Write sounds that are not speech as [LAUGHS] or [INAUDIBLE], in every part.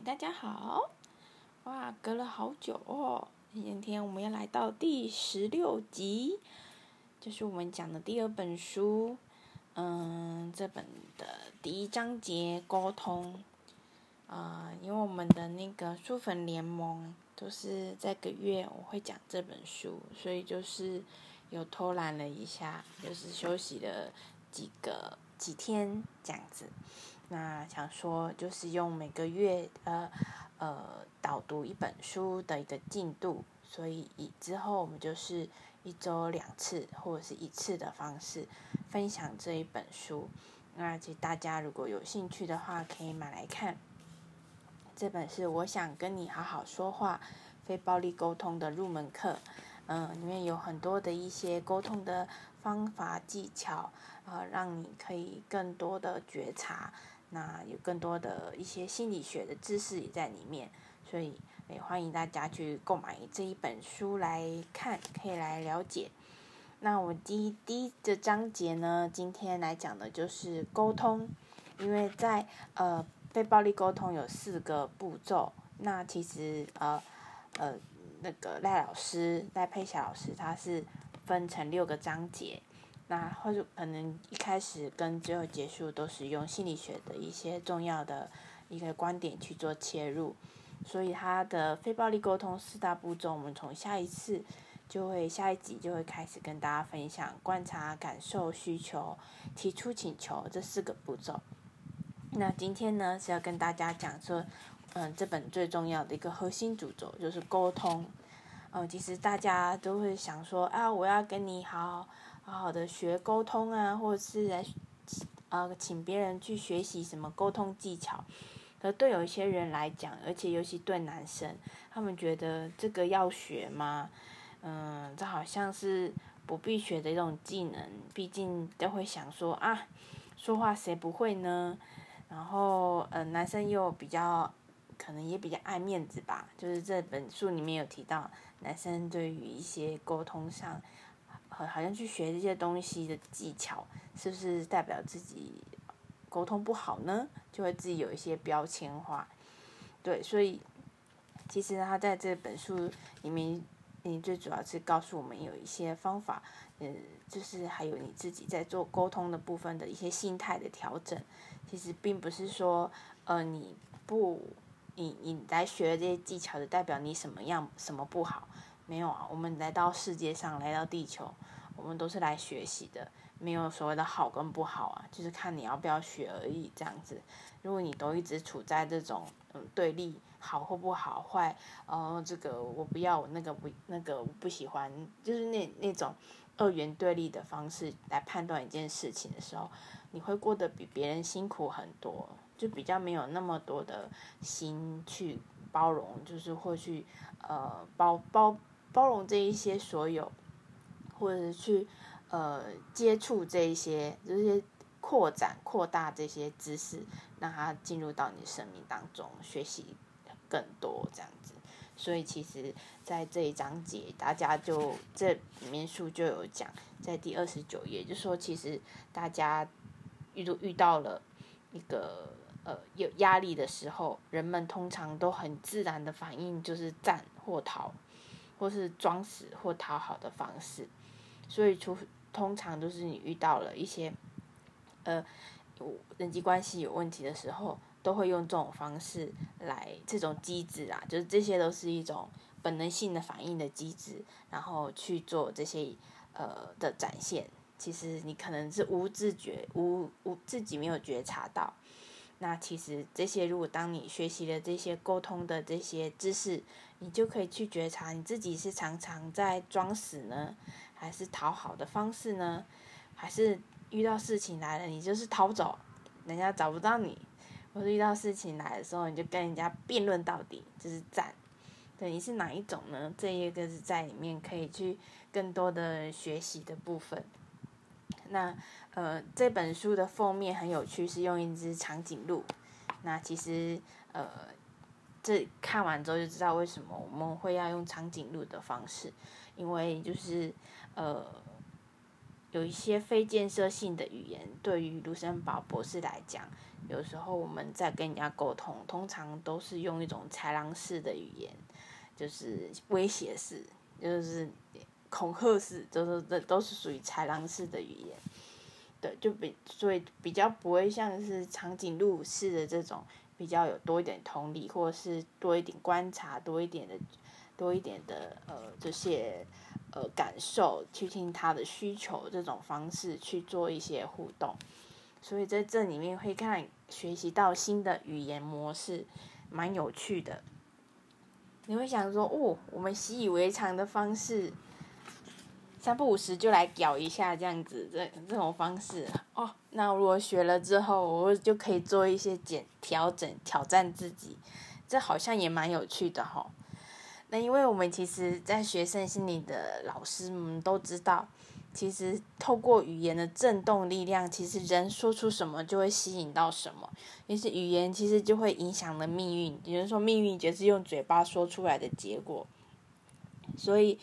大家好！哇，隔了好久哦。今天我们要来到第十六集，就是我们讲的第二本书。嗯，这本的第一章节沟通。啊，因为我们的那个书粉联盟都是这个月我会讲这本书，所以就是有偷懒了一下，就是休息了几个几天这样子。那想说就是用每个月呃呃导读一本书的一个进度，所以以之后我们就是一周两次或者是一次的方式分享这一本书。那其实大家如果有兴趣的话，可以买来看。这本是我想跟你好好说话，非暴力沟通的入门课。嗯，里面有很多的一些沟通的方法技巧，呃，让你可以更多的觉察。那有更多的一些心理学的知识也在里面，所以也欢迎大家去购买这一本书来看，可以来了解。那我第一第一个章节呢，今天来讲的就是沟通，因为在呃非暴力沟通有四个步骤。那其实呃呃那个赖老师赖佩霞老师他是分成六个章节。那或者可能一开始跟最后结束都是用心理学的一些重要的一个观点去做切入，所以他的非暴力沟通四大步骤，我们从下一次就会下一集就会开始跟大家分享观察、感受、需求、提出请求这四个步骤。那今天呢是要跟大家讲说，嗯，这本最重要的一个核心主轴就是沟通。嗯，其实大家都会想说啊，我要跟你好。好好的学沟通啊，或者是来，呃，请别人去学习什么沟通技巧。可对有一些人来讲，而且尤其对男生，他们觉得这个要学吗？嗯，这好像是不必学的一种技能。毕竟都会想说啊，说话谁不会呢？然后，呃，男生又比较，可能也比较爱面子吧。就是这本书里面有提到，男生对于一些沟通上。好像去学这些东西的技巧，是不是代表自己沟通不好呢？就会自己有一些标签化。对，所以其实他在这本书里面，你最主要是告诉我们有一些方法，嗯，就是还有你自己在做沟通的部分的一些心态的调整。其实并不是说，呃，你不，你你来学这些技巧的代表你什么样什么不好。没有啊，我们来到世界上，来到地球，我们都是来学习的，没有所谓的好跟不好啊，就是看你要不要学而已。这样子，如果你都一直处在这种嗯对立，好或不好，坏，呃，这个我不要，我那个不那个我不喜欢，就是那那种二元对立的方式来判断一件事情的时候，你会过得比别人辛苦很多，就比较没有那么多的心去包容，就是或去呃包。包包容这一些所有，或者是去呃接触这一些，这些扩展扩大这些知识，让它进入到你生命当中，学习更多这样子。所以其实，在这一章节，大家就这里面书就有讲，在第二十九页，就说其实大家遇遇到了一个呃有压力的时候，人们通常都很自然的反应就是战或逃。或是装死或讨好的方式，所以除通常都是你遇到了一些，呃，人际关系有问题的时候，都会用这种方式来这种机制啊，就是这些都是一种本能性的反应的机制，然后去做这些呃的展现。其实你可能是无自觉、无无自己没有觉察到。那其实这些，如果当你学习了这些沟通的这些知识，你就可以去觉察你自己是常常在装死呢，还是讨好的方式呢？还是遇到事情来了，你就是逃走，人家找不到你；或者遇到事情来的时候，你就跟人家辩论到底，就是战。对，你是哪一种呢？这一个是在里面可以去更多的学习的部分。那呃，这本书的封面很有趣，是用一只长颈鹿。那其实呃，这看完之后就知道为什么我们会要用长颈鹿的方式，因为就是呃，有一些非建设性的语言，对于卢森堡博士来讲，有时候我们在跟人家沟通，通常都是用一种豺狼式的语言，就是威胁式，就是恐吓式，都是这都是属于豺狼式的语言。对，就比所以比较不会像是长颈鹿式的这种，比较有多一点同理，或者是多一点观察，多一点的多一点的呃这些。呃，感受去听他的需求，这种方式去做一些互动，所以在这里面会看学习到新的语言模式，蛮有趣的。你会想说，哦，我们习以为常的方式，三不五时就来搞一下这样子，这这种方式哦，那如果学了之后，我就可以做一些减调整，挑战自己，这好像也蛮有趣的哈。那因为我们其实，在学生心理的老师们都知道，其实透过语言的震动力量，其实人说出什么就会吸引到什么，于是语言其实就会影响了命运。有人说，命运就是用嘴巴说出来的结果，所以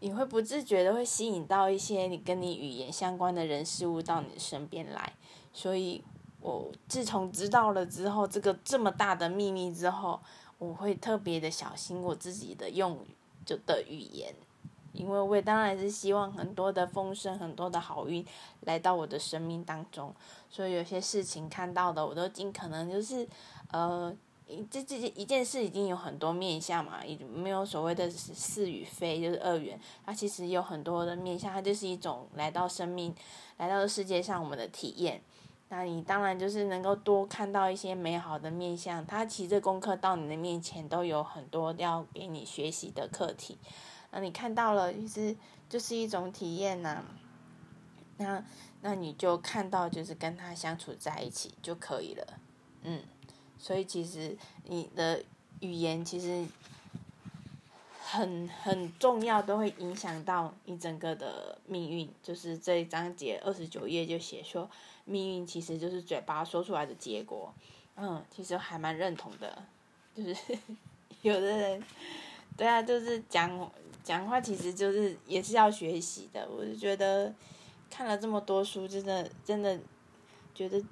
你会不自觉的会吸引到一些你跟你语言相关的人事物到你身边来。所以我自从知道了之后，这个这么大的秘密之后。我会特别的小心我自己的用语就的语言，因为我也当然是希望很多的风声、很多的好运来到我的生命当中，所以有些事情看到的，我都尽可能就是，呃，这这件一件事已经有很多面相嘛，已没有所谓的是与非，就是二元，它其实有很多的面相，它就是一种来到生命、来到世界上我们的体验。那你当然就是能够多看到一些美好的面相，它其实功课到你的面前都有很多要给你学习的课题，那你看到了，其实就是一种体验呐。那那你就看到就是跟他相处在一起就可以了，嗯，所以其实你的语言其实很很重要，都会影响到你整个的命运。就是这一章节二十九页就写说。命运其实就是嘴巴说出来的结果，嗯，其实还蛮认同的，就是 [LAUGHS] 有的人，对啊，就是讲讲话，其实就是也是要学习的。我就觉得看了这么多书，真的真的觉得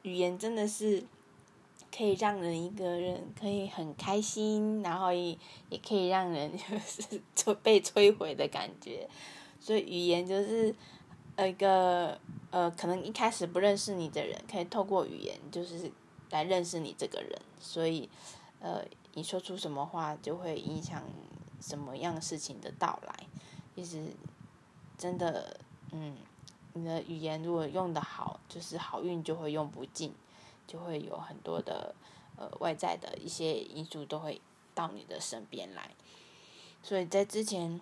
语言真的是可以让人一个人可以很开心，然后也也可以让人就是就 [LAUGHS] 被摧毁的感觉，所以语言就是呃一个。呃，可能一开始不认识你的人，可以透过语言就是来认识你这个人，所以，呃，你说出什么话就会影响什么样事情的到来。其实，真的，嗯，你的语言如果用的好，就是好运就会用不尽，就会有很多的呃外在的一些因素都会到你的身边来。所以在之前，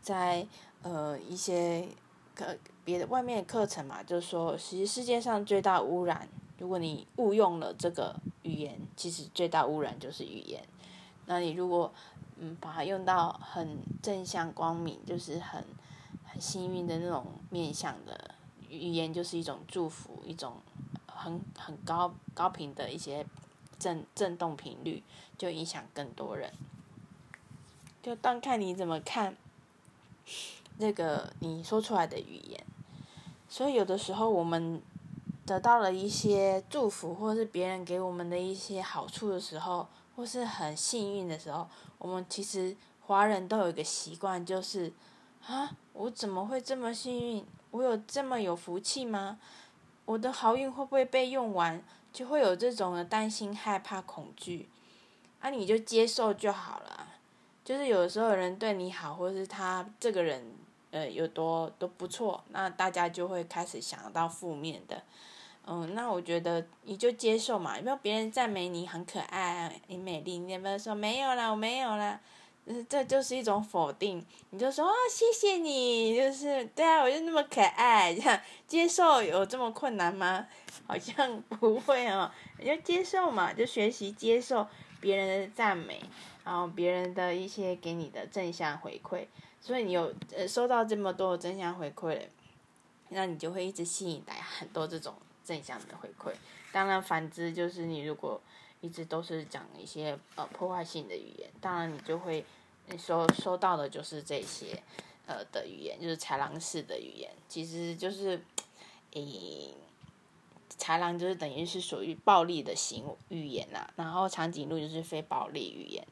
在呃一些。课别的外面的课程嘛，就是说，其实世界上最大污染，如果你误用了这个语言，其实最大污染就是语言。那你如果嗯把它用到很正向光明，就是很很幸运的那种面向的语言，就是一种祝福，一种很很高高频的一些震震动频率，就影响更多人。就当看你怎么看。那个你说出来的语言，所以有的时候我们得到了一些祝福，或是别人给我们的一些好处的时候，或是很幸运的时候，我们其实华人都有一个习惯，就是啊，我怎么会这么幸运？我有这么有福气吗？我的好运会不会被用完？就会有这种的担心、害怕、恐惧，啊，你就接受就好了。就是有时候人对你好，或是他这个人。呃，有多都不错，那大家就会开始想到负面的，嗯，那我觉得你就接受嘛，有没有别人赞美你很可爱，你美丽，你有没有说没有啦，我没有啦，嗯，这就是一种否定，你就说哦，谢谢你，就是对啊，我就那么可爱，这样接受有这么困难吗？[LAUGHS] 好像不会哦，你就接受嘛，就学习接受别人的赞美，然后别人的一些给你的正向回馈。所以你有呃收到这么多正向回馈，那你就会一直吸引来很多这种正向的回馈。当然反之，就是你如果一直都是讲一些呃破坏性的语言，当然你就会你收收到的就是这些，呃的语言，就是豺狼式的语言，其实就是，诶，豺狼就是等于是属于暴力的行语言呐，然后长颈鹿就是非暴力语言。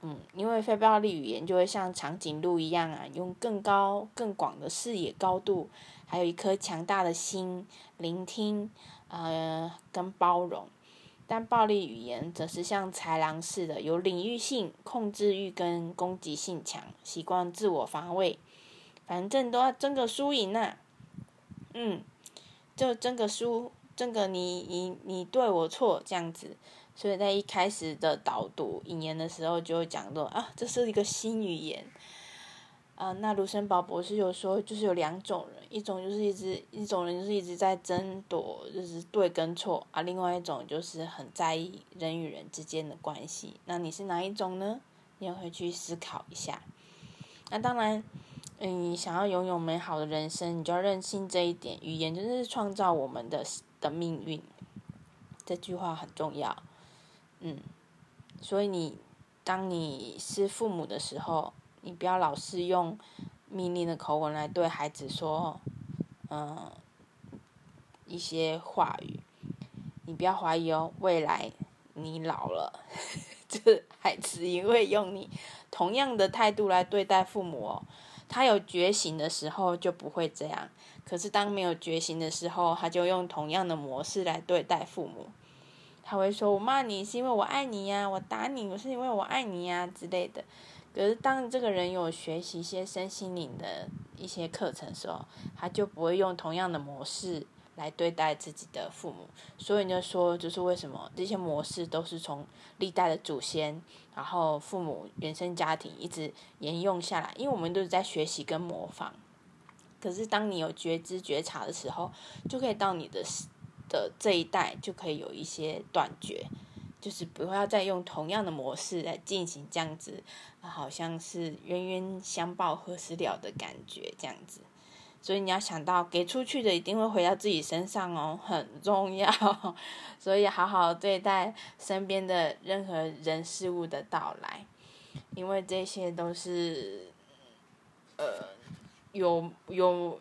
嗯，因为非暴力语言就会像长颈鹿一样啊，用更高、更广的视野高度，还有一颗强大的心，聆听，呃，跟包容。但暴力语言则是像豺狼似的，有领域性、控制欲跟攻击性强，习惯自我防卫，反正都要争个输赢呐。嗯，就争个输，争个你你你对我错这样子。所以在一开始的导读引言的时候，就会讲到啊，这是一个新语言。啊，那卢森堡博士有说，就是有两种人，一种就是一直一种人就是一直在争夺，就是对跟错啊；，另外一种就是很在意人与人之间的关系。那你是哪一种呢？你也会去思考一下。那当然，嗯，想要拥有美好的人生，你就要认清这一点，语言就是创造我们的的命运。这句话很重要。嗯，所以你当你是父母的时候，你不要老是用命令的口吻来对孩子说，嗯，一些话语。你不要怀疑哦，未来你老了，[LAUGHS] 这孩子也会用你同样的态度来对待父母哦。他有觉醒的时候就不会这样，可是当没有觉醒的时候，他就用同样的模式来对待父母。他会说：“我骂你是因为我爱你呀，我打你我是因为我爱你呀之类的。”可是当这个人有学习一些身心灵的一些课程时候，他就不会用同样的模式来对待自己的父母。所以就说，就是为什么这些模式都是从历代的祖先，然后父母原生家庭一直沿用下来，因为我们都是在学习跟模仿。可是当你有觉知觉察的时候，就可以到你的。的这一代就可以有一些断绝，就是不要再用同样的模式来进行这样子，好像是冤冤相报何时了的感觉这样子。所以你要想到，给出去的一定会回到自己身上哦，很重要。[LAUGHS] 所以好好对待身边的任何人事物的到来，因为这些都是，呃，有有，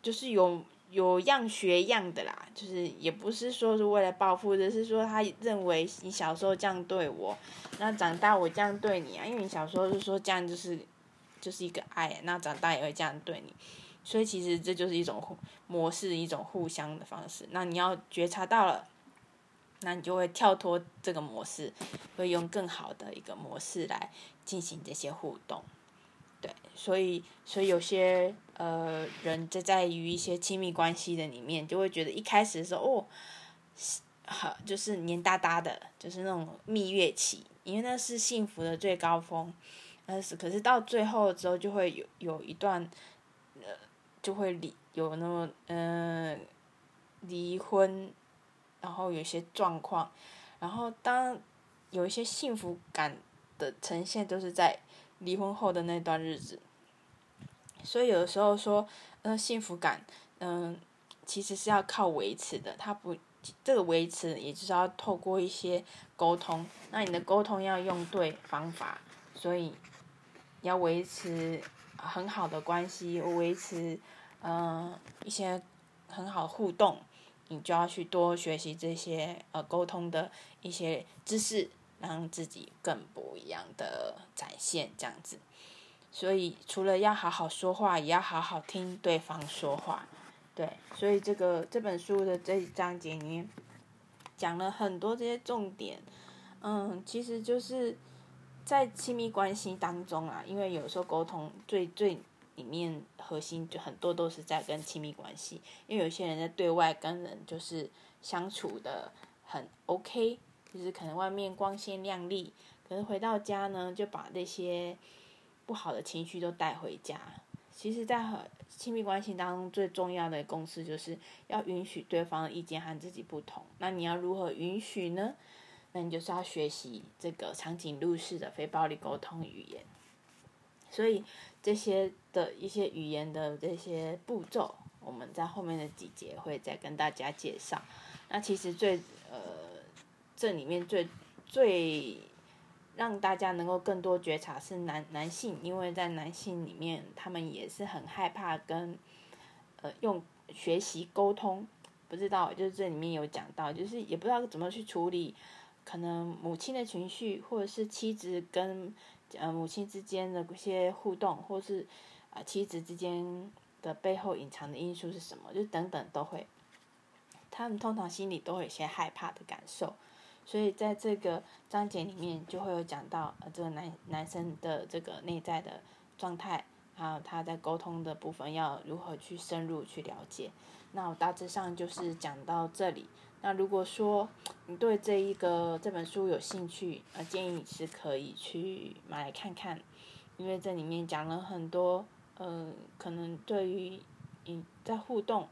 就是有。有样学样的啦，就是也不是说是为了报复，只是说他认为你小时候这样对我，那长大我这样对你啊，因为你小时候就说这样就是就是一个爱，那长大也会这样对你，所以其实这就是一种模式，一种互相的方式。那你要觉察到了，那你就会跳脱这个模式，会用更好的一个模式来进行这些互动。对，所以所以有些呃人在在于一些亲密关系的里面，就会觉得一开始的时候哦，好就是黏哒哒的，就是那种蜜月期，因为那是幸福的最高峰，但是可是到最后之后就会有有一段，呃，就会离有那么嗯离婚，然后有些状况，然后当有一些幸福感的呈现都是在。离婚后的那段日子，所以有的时候说，嗯，幸福感，嗯，其实是要靠维持的。它不，这个维持也就是要透过一些沟通。那你的沟通要用对方法，所以要维持很好的关系，维持嗯一些很好互动，你就要去多学习这些呃沟通的一些知识。让自己更不一样的展现，这样子。所以除了要好好说话，也要好好听对方说话。对，所以这个这本书的这一章节里面讲了很多这些重点。嗯，其实就是在亲密关系当中啊，因为有时候沟通最最里面核心就很多都是在跟亲密关系，因为有些人在对外跟人就是相处的很 OK。就是可能外面光鲜亮丽，可是回到家呢，就把那些不好的情绪都带回家。其实，在亲密关系当中，最重要的公式就是要允许对方的意见和自己不同。那你要如何允许呢？那你就是要学习这个长颈鹿式的非暴力沟通语言。所以这些的一些语言的这些步骤，我们在后面的几节会再跟大家介绍。那其实最呃。这里面最最让大家能够更多觉察是男男性，因为在男性里面，他们也是很害怕跟呃用学习沟通，不知道就是这里面有讲到，就是也不知道怎么去处理可能母亲的情绪，或者是妻子跟呃母亲之间的一些互动，或是啊妻子之间的背后隐藏的因素是什么，就等等都会。他们通常心里都会有些害怕的感受，所以在这个章节里面就会有讲到，呃，这个男男生的这个内在的状态，还有他在沟通的部分要如何去深入去了解。那我大致上就是讲到这里。那如果说你对这一个这本书有兴趣，呃，建议你是可以去买来看看，因为这里面讲了很多，呃，可能对于你在互动。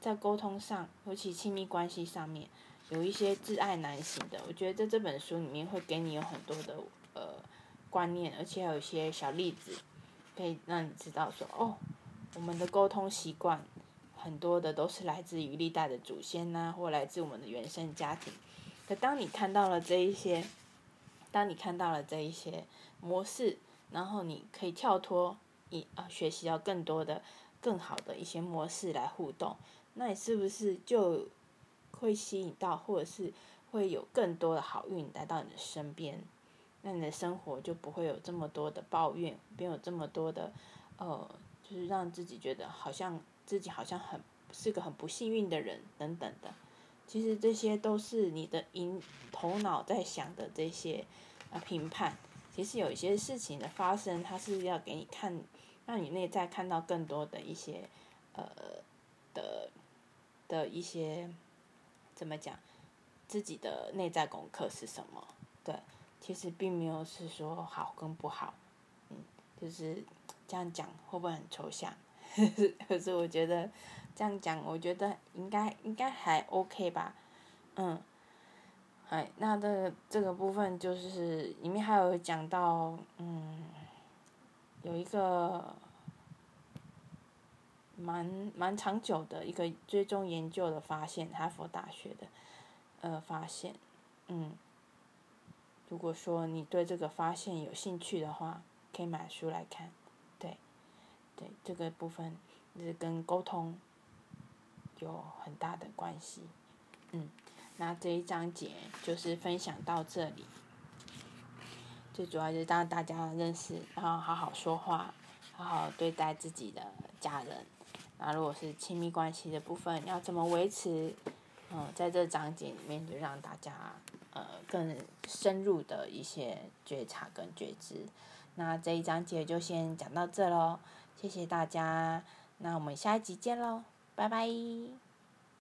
在沟通上，尤其亲密关系上面，有一些挚爱难行的。我觉得在这本书里面会给你有很多的呃观念，而且还有一些小例子，可以让你知道说，哦，我们的沟通习惯很多的都是来自于历代的祖先呐，或来自我们的原生家庭。可当你看到了这一些，当你看到了这一些模式，然后你可以跳脱一啊，学习到更多的、更好的一些模式来互动。那你是不是就会吸引到，或者是会有更多的好运来到你的身边？那你的生活就不会有这么多的抱怨，没有这么多的，呃，就是让自己觉得好像自己好像很是个很不幸运的人等等的。其实这些都是你的因头脑在想的这些啊评判。其实有一些事情的发生，它是要给你看，让你内在看到更多的一些呃的。的一些怎么讲，自己的内在功课是什么？对，其实并没有是说好跟不好，嗯，就是这样讲会不会很抽象？[LAUGHS] 可是我觉得这样讲，我觉得应该应该还 OK 吧，嗯，哎，那这个这个部分就是里面还有讲到，嗯，有一个。蛮蛮长久的一个追踪研究的发现，哈佛大学的，呃，发现，嗯，如果说你对这个发现有兴趣的话，可以买书来看，对，对，这个部分是跟沟通有很大的关系，嗯，那这一章节就是分享到这里，最主要就是让大家认识，然后好好说话，好好对待自己的家人。那如果是亲密关系的部分，要怎么维持？嗯，在这章节里面就让大家呃更深入的一些觉察跟觉知。那这一章节就先讲到这喽，谢谢大家，那我们下一集见喽，拜拜。